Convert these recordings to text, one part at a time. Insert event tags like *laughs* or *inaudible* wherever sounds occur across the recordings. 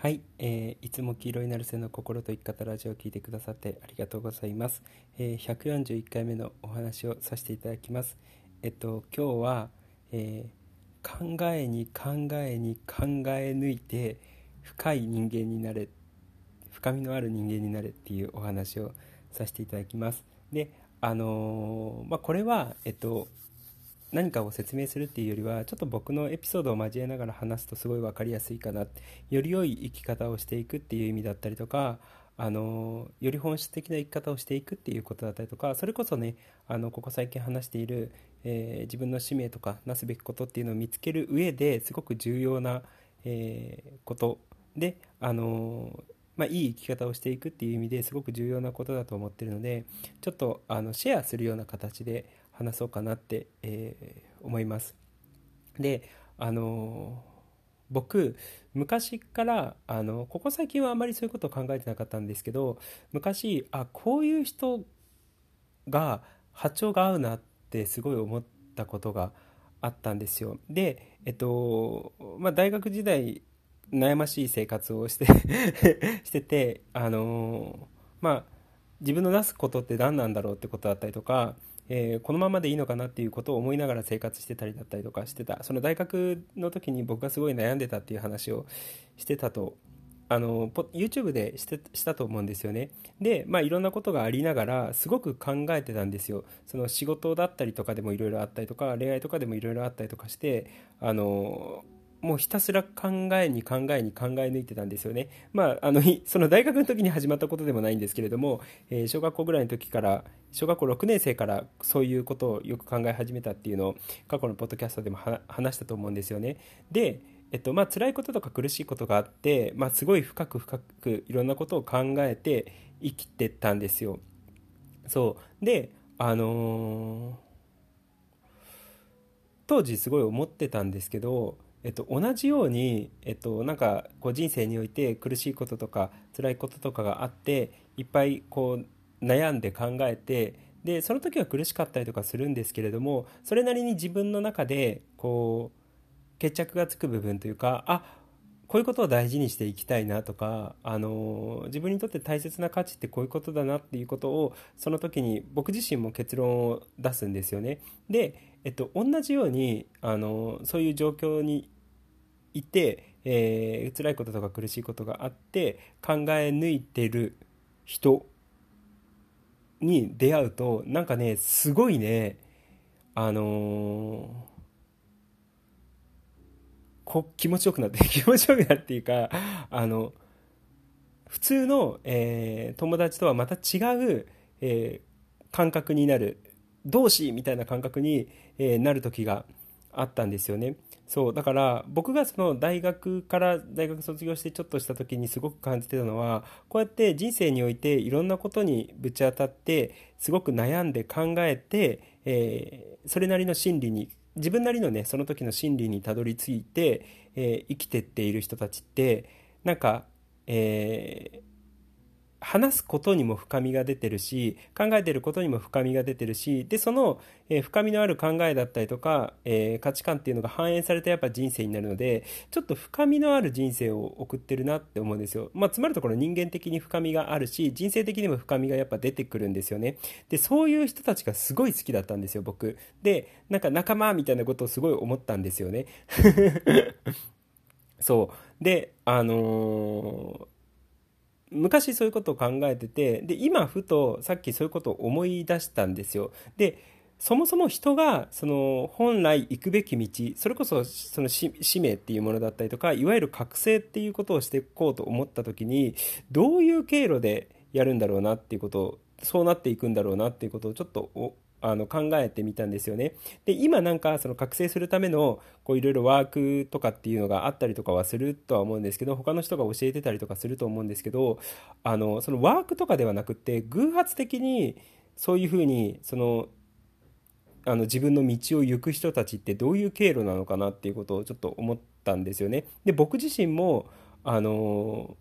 はい、えー、いつも黄色いなるせの心と生き方ラジオを聞いてくださってありがとうございます。えー、141回目のお話をさせていただきます。えっと今日は、えー、考えに考えに考え抜いて深い人間になれ深みのある人間になれっていうお話をさせていただきます。で、あのまあ、これはえっと何かを説明するっていうよりはちょっと僕のエピソードを交えながら話すとすごい分かりやすいかなより良い生き方をしていくっていう意味だったりとかあのより本質的な生き方をしていくっていうことだったりとかそれこそねあのここ最近話している、えー、自分の使命とかなすべきことっていうのを見つける上ですごく重要な、えー、ことであのまあ、いい生き方をしていくっていう意味ですごく重要なことだと思ってるのでちょっとあのシェアするような形で話そうかなって、えー、思います。であの僕昔からあのここ最近はあまりそういうことを考えてなかったんですけど昔あこういう人が波長が合うなってすごい思ったことがあったんですよ。で、えっとまあ、大学時代悩ましい生活をして *laughs* しててあのまあ自分のなすことって何なんだろうってことだったりとかえー、このままでいいのかなっていうことを思いながら生活してたりだったりとかしてた。その大学の時に僕がすごい悩んでたっていう話をしてたと。あの YouTube でしてしたと思うんですよね。でまあいろんなことがありながらすごく考えてたんですよ。その仕事だったりとかでもいろいろあったりとか恋愛とかでもいろいろあったりとかしてあのもうひたすら考えに考えに考え抜いてたんですよね。まあ、あの、*laughs* その大学の時に始まったことでもないんですけれども、えー、小学校ぐらいの時から、小学校6年生からそういうことをよく考え始めたっていうのを過去のポッドキャストでも話したと思うんですよね。で、えっと、まあ、辛いこととか苦しいことがあって、まあ、すごい深く深くいろんなことを考えて生きてたんですよ。そう。で、あのー、当時すごい思ってたんですけど、えっと、同じように、えっと、なんかこう人生において苦しいこととか辛いこととかがあっていっぱいこう悩んで考えてでその時は苦しかったりとかするんですけれどもそれなりに自分の中でこう決着がつく部分というかあこういうことを大事にしていきたいなとか、あの自分にとって大切な価値ってこういうことだなっていうことをその時に僕自身も結論を出すんですよね。で、えっと、同じように、あのそういう状況にいて、えー、辛いこととか苦しいことがあって考え抜いてる人に出会うとなんかねすごいねあのー、こ気持ちよくなって *laughs* 気持ちよくなっていうかあの普通の、えー、友達とはまた違う、えー、感覚になる同志みたいな感覚に、えー、なる時があったんですよね。そう。だから僕がその大学から大学卒業してちょっとした時にすごく感じてたのはこうやって人生においていろんなことにぶち当たってすごく悩んで考えて、えー、それなりの心理に自分なりのねその時の心理にたどり着いて、えー、生きてっている人たちってなんか、えー、話すことにも深みが出てるし考えてることにも深みが出てるしでその、えー、深みのある考えだったりとか、えー、価値観っていうのが反映されたやっぱ人生になるのでちょっと深みのある人生を送ってるなって思うんですよ、まあ、つまるところ人間的に深みがあるし人生的にも深みがやっぱ出てくるんですよね。でそういう人たちがすごい好きだったんですよ僕。でなんか仲間みたいなことをすごい思ったんですよね。*laughs* そう。であのー昔そういうことを考えててで今ふとさっきそういうことを思い出したんですよ。でそもそも人がその本来行くべき道それこそその使命っていうものだったりとかいわゆる覚醒っていうことをしていこうと思った時にどういう経路でやるんだろうなっていうことをそうなっていくんだろうなっていうことをちょっとあの考えてみたんですよね。で今なんかその覚醒するためのいろいろワークとかっていうのがあったりとかはするとは思うんですけど他の人が教えてたりとかすると思うんですけどあのそのワークとかではなくって偶発的にそういうふうにそのあの自分の道を行く人たちってどういう経路なのかなっていうことをちょっと思ったんですよね。で僕自身もあの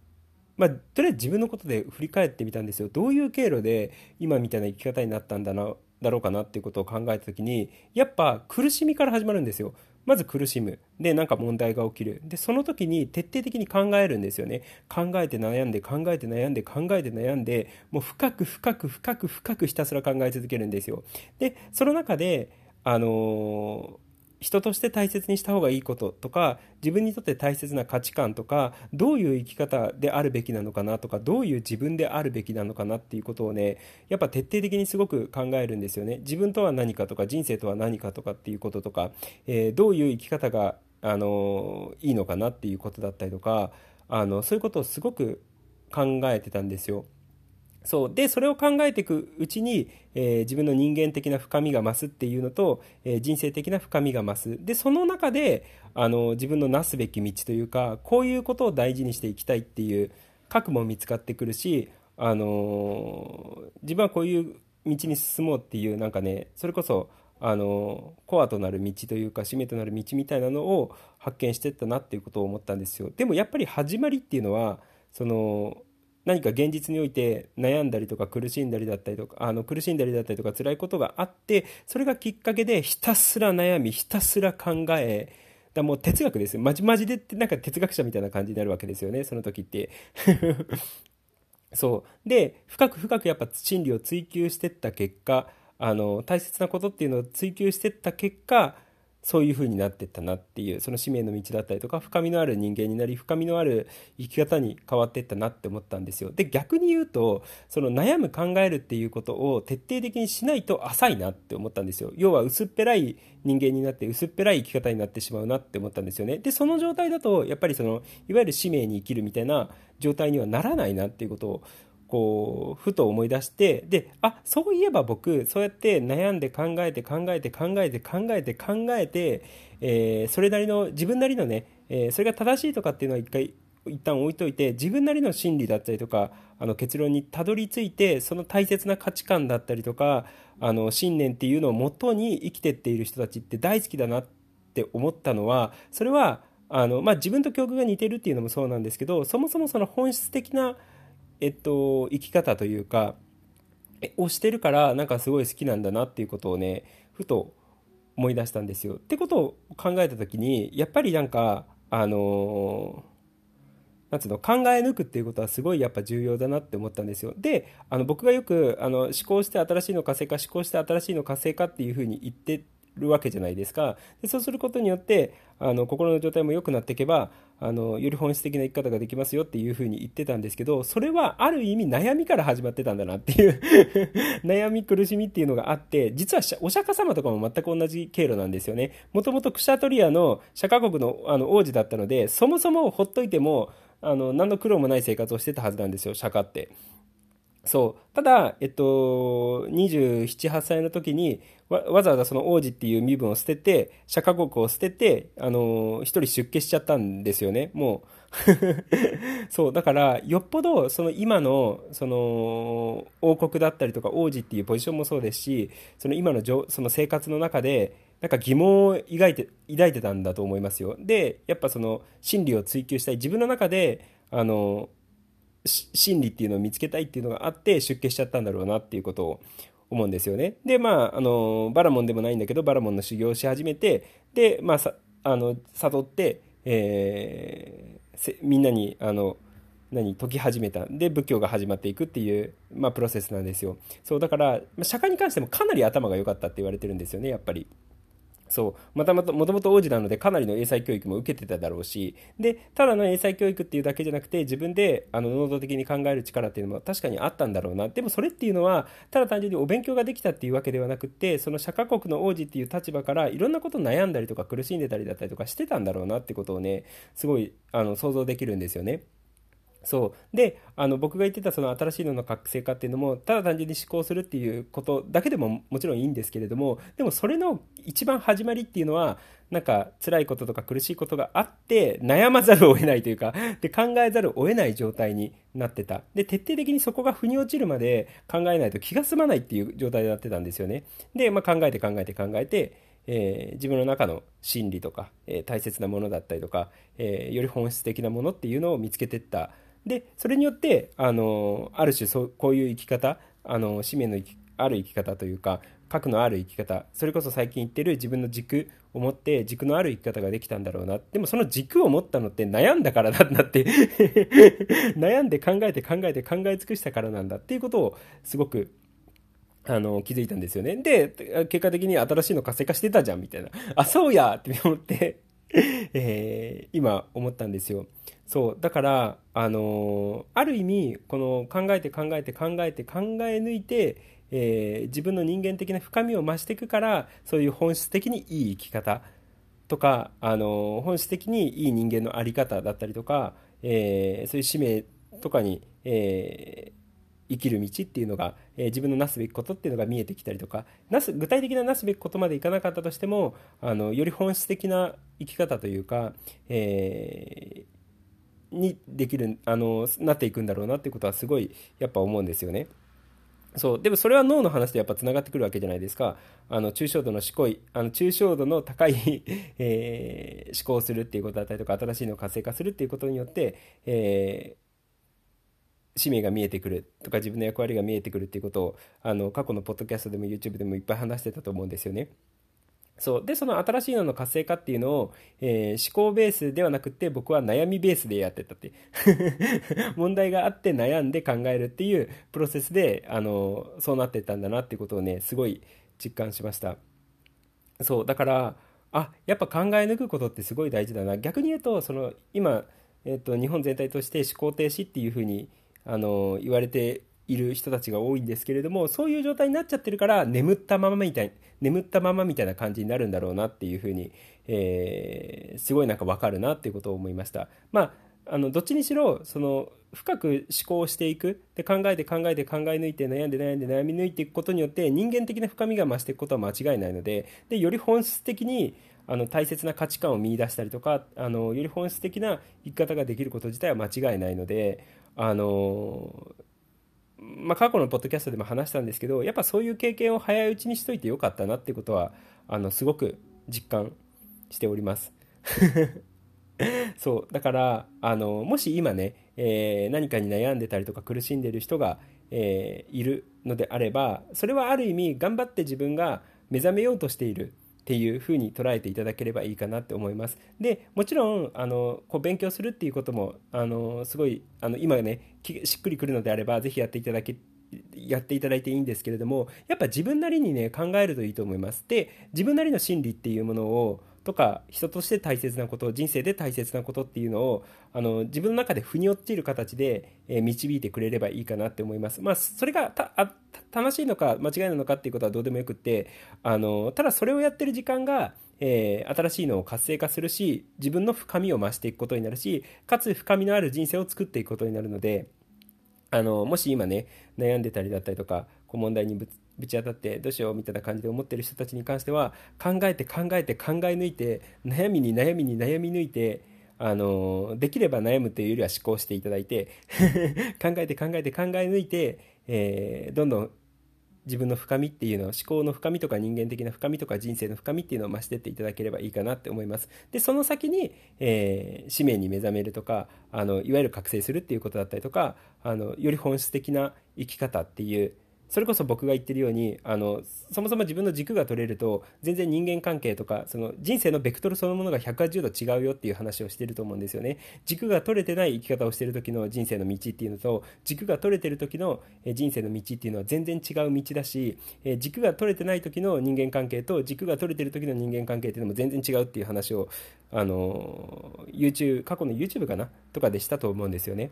まあ、とりあえず自分のことで振り返ってみたんですよ。どういう経路で今みたいな生き方になったんだなだろうかなっていうことを考えた時にやっぱ苦しみから始まるんですよ。まず苦しむ。でなんか問題が起きる。でその時に徹底的に考えるんですよね。考えて悩んで考えて悩んで考えて悩んでもう深く深く深く深くひたすら考え続けるんですよ。でその中であのー人として大切にした方がいいこととか自分にとって大切な価値観とかどういう生き方であるべきなのかなとかどういう自分であるべきなのかなっていうことをねやっぱ徹底的にすごく考えるんですよね自分とは何かとか人生とは何かとかっていうこととか、えー、どういう生き方が、あのいいのかなっていうことだったりとかあのそういうことをすごく考えてたんですよ。そう。でそれを考えていくうちに、えー、自分の人間的な深みが増すっていうのと、えー、人生的な深みが増す。でその中であの自分のなすべき道というかこういうことを大事にしていきたいっていう核も見つかってくるし、あのー、自分はこういう道に進もうっていうなんかねそれこそあのコアとなる道というか使命となる道みたいなのを発見してったなっていうことを思ったんですよ。でもやっぱり始まりっていうのはその何か現実において悩んだりとか苦しんだりだったりとかあの苦しんだりだったりとか辛いことがあってそれがきっかけでひたすら悩みひたすら考えだもう哲学ですよ。まじまじでってなんか哲学者みたいな感じになるわけですよねその時って。*laughs* そう。で深く深くやっぱ真理を追求してった結果あの大切なことっていうのを追求してった結果そういう風になってったなっていうその使命の道だったりとか深みのある人間になり深みのある生き方に変わってったなって思ったんですよ。で逆に言うとその悩む考えるっていうことを徹底的にしないと浅いなって思ったんですよ。要は薄っぺらい人間になって薄っぺらい生き方になってしまうなって思ったんですよね。でその状態だとやっぱりそのいわゆる使命に生きるみたいな状態にはならないなっていうことをこうふと思い出してであそういえば僕そうやって悩んで考えて考えて考えて考えて考えて、えー、それなりの自分なりのね、えー、それが正しいとかっていうのは一回一旦置いといて自分なりの心理だったりとかあの結論にたどり着いてその大切な価値観だったりとかあの信念っていうのをもとに生きてっている人たちって大好きだなって思ったのはそれはあの、まあ、自分と境遇が似てるっていうのもそうなんですけどそもそもその本質的なえっと、生き方というか、をしてるからなんかすごい好きなんだなっていうことをねふと思い出したんですよ。ってことを考えた時にやっぱりなんかあのなんつうの考え抜くっていうことはすごいやっぱ重要だなって思ったんですよ。であの僕がよくあの思考して新しいの活性化思考して新しいの活性化っていうふうに言ってるわけじゃないですか。でそうすることによってあの心の状態も良くなっていけばあのより本質的な生き方ができますよっていうふうに言ってたんですけどそれはある意味悩みから始まってたんだなっていう *laughs* 悩み苦しみっていうのがあって実はお釈迦様とかも全く同じ経路なんですよね。もともとクシャトリアの釈迦国のあの王子だったのでそもそもほっといてもあの何の苦労もない生活をしてたはずなんですよ釈迦って。そう。ただ、えっと、27、8歳の時にわ、わざわざその王子っていう身分を捨てて、釈迦国を捨てて、あの、一人出家しちゃったんですよね。もう。*laughs* そう。だから、よっぽど、その今の、その、王国だったりとか、王子っていうポジションもそうですし、その今のその生活の中で、なんか疑問を抱いて、抱いてたんだと思いますよ。で、やっぱその、真理を追求したい。自分の中で、あの、心理っていうのを見つけたいっていうのがあって出家しちゃったんだろうなっていうことを思うんですよね。で、まあ、あの、バラモンでもないんだけど、バラモンの修行をし始めて、で、まあ、さあの、悟って、えー、みんなに、あの、何解き始めた。で仏教が始まっていくっていう、まあ、プロセスなんですよ。そうだから、まあ、釈迦に関してもかなり頭が良かったって言われてるんですよねやっぱり。そう。またまた、もともと王子なのでかなりの英才教育も受けてただろうし、で、ただの英才教育っていうだけじゃなくて、自分で、あの、能動的に考える力っていうのも確かにあったんだろうな。でもそれっていうのは、ただ単純にお勉強ができたっていうわけではなくて、その釈迦国の王子っていう立場から、いろんなこと悩んだりとか苦しんでたりだったりとかしてたんだろうなってことをね、すごい、あの、想像できるんですよね。そう。であの僕が言ってたその新しいのの活性化っていうのもただ単純に思考するっていうことだけでももちろんいいんですけれどもでもそれの一番始まりっていうのはなんか辛いこととか苦しいことがあって悩まざるを得ないというかで考えざるを得ない状態になってた。で徹底的にそこが腑に落ちるまで考えないと気が済まないっていう状態になってたんですよね。で、まあ、考えて考えて考えてえー、自分の中の心理とか、えー、大切なものだったりとか、えー、より本質的なものっていうのを見つけてったでそれによってあのある種そうこういう生き方あの使命のある生き方というか核のある生き方それこそ最近言ってる自分の軸を持って軸のある生き方ができたんだろうな。でもその軸を持ったのって悩んだからなんだって *laughs* 悩んで考えて考えて考え尽くしたからなんだ。っていうことをすごくあの気づいたんですよね。で結果的に新しいの活性化してたじゃんみたいな。あそうやって思って。*laughs* えー、今思ったんですよ。そうだからあのー、ある意味この考えて考えて考えて考え抜いてえー、自分の人間的な深みを増していくからそういう本質的にいい生き方とか、あの本質的にいい人間の在り方だったりとか、え、そういう使命とかに、えー、生きる道っていうのが、えー、自分のなすべきことっていうのが見えてきたりとかなす具体的ななすべきことまでいかなかったとしてもあのより本質的な生き方というか、えにできるあのなっていくんだろうなっていうことはすごいやっぱ思うんですよね。そうでもそれは脳の話とやっぱつながってくるわけじゃないですかあの抽象度の思考あの抽象度の高い *laughs* えー、思考をするっていうことだったりとか新しいのを活性化するっていうことによって、えー、使命が見えてくるとか自分の役割が見えてくるっていうことをあの過去のポッドキャストでも YouTube でもいっぱい話してたと思うんですよね。そうでその新しいのの活性化っていうのを、えー、思考ベースではなくて僕は悩みベースでやってたって問題があって悩んで考えるっていうプロセスであのそうなってたんだなっていうことをねすごい実感しましたそうだからあやっぱ考え抜くことってすごい大事だな逆に言うとその今、えーと、日本全体として思考停止っていうふうにあの言われている人たちが多いんですけれどもそういう状態になっちゃってるから眠ったままみたい眠ったままみたいな感じになるんだろうなっていうふうに、えー、すごいなんか分かるなっていうことを思いました。まああのどっちにしろその深く思考していくで考えて考えて考え抜いて悩んで悩んで悩み抜いていくことによって人間的な深みが増していくことは間違いないのででより本質的にあの大切な価値観を見いだしたりとかあのより本質的な生き方ができること自体は間違いないのであのまあ、過去のポッドキャストでも話したんですけどやっぱそういう経験を早いうちにしといてよかったなってことはあのすごく実感しております。*laughs* そうだからあのもし今ね、えー、何かに悩んでたりとか苦しんでる人が、えー、いるのであればそれはある意味頑張って自分が目覚めようとしている。っていうふうに捉えていただければいいかなって思います。でもちろんあのこう勉強するっていうこともあのすごいあの今ねしっくりくるのであればぜひやっていただけやっていただいていいんですけれどもやっぱ自分なりにね考えるといいと思います。で自分なりの心理っていうものをとか人として大切なこと人生で大切なことっていうのをあの自分の中で腑に落ちる形で、えー、導いてくれればいいかなって思います。まあ、それがたあ楽しいのか間違いなのかっていうことはどうでもよくってあのただそれをやってる時間がえー、新しいのを活性化するし自分の深みを増していくことになるしかつ深みのある人生を作っていくことになるのであのもし今ね悩んでたりだったりとかこう問題にぶつぶち当たってどうしようみたいな感じで思ってる人たちに関しては考えて考えて考え抜いて悩みに悩みに悩み抜いてあのできれば悩むというよりは思考していただいて *laughs* 考えて考えて考え抜いて、えー、どんどん自分の深みっていうのを思考の深みとか人間的な深みとか人生の深みっていうのを増してっていただければいいかなって思います。でその先に、えー、使命に目覚めるとかあのいわゆる覚醒するっていうことだったりとかあのより本質的な生き方っていうそれこそ僕が言ってるようにあのそもそも自分の軸が取れると全然人間関係とかその人生のベクトルそのものが180度違うよっていう話をしてると思うんですよね。軸が取れてない生き方をしてる時の人生の道っていうのと軸が取れてる時の人生の道っていうのは全然違う道だし軸が取れてない時の人間関係と軸が取れてる時の人間関係っていうのも全然違うっていう話をあの YouTube 過去の YouTube かなとかでしたと思うんですよね。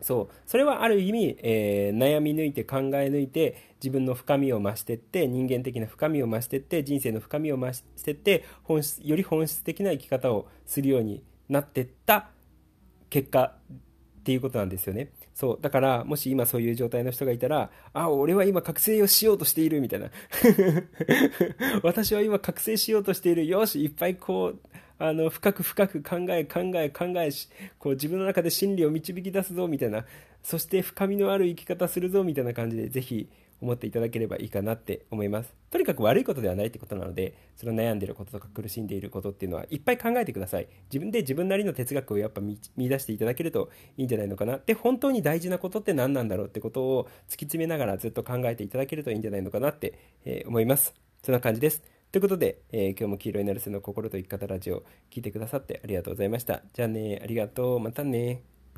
そう。それはある意味、えー、悩み抜いて考え抜いて自分の深みを増してって人間的な深みを増してって人生の深みを増してって本質より本質的な生き方をするようになっていった結果っていうことなんですよね。そう。だからもし今そういう状態の人がいたらあ俺は今覚醒をしようとしているみたいな。*laughs* 私は今覚醒しようとしている。よしいっぱいこうあの深く深く考え考え考えしこう自分の中で真理を導き出すぞみたいなそして深みのある生き方するぞみたいな感じでぜひ思っていただければいいかなって思います。とにかく悪いことではないってことなので、その悩んでることとか苦しんでいることっていうのはいっぱい考えてください。自分で自分なりの哲学をやっぱ見出していただけるといいんじゃないのかな。で、本当に大事なことって何なんだろうってことを突き詰めながらずっと考えていただけるといいんじゃないのかなって、えー、思います。そんな感じです。ということで、えー、今日も黄色いナルセの心と生き方ラジオ聞いてくださってありがとうございました。じゃあね、ありがとう。またね。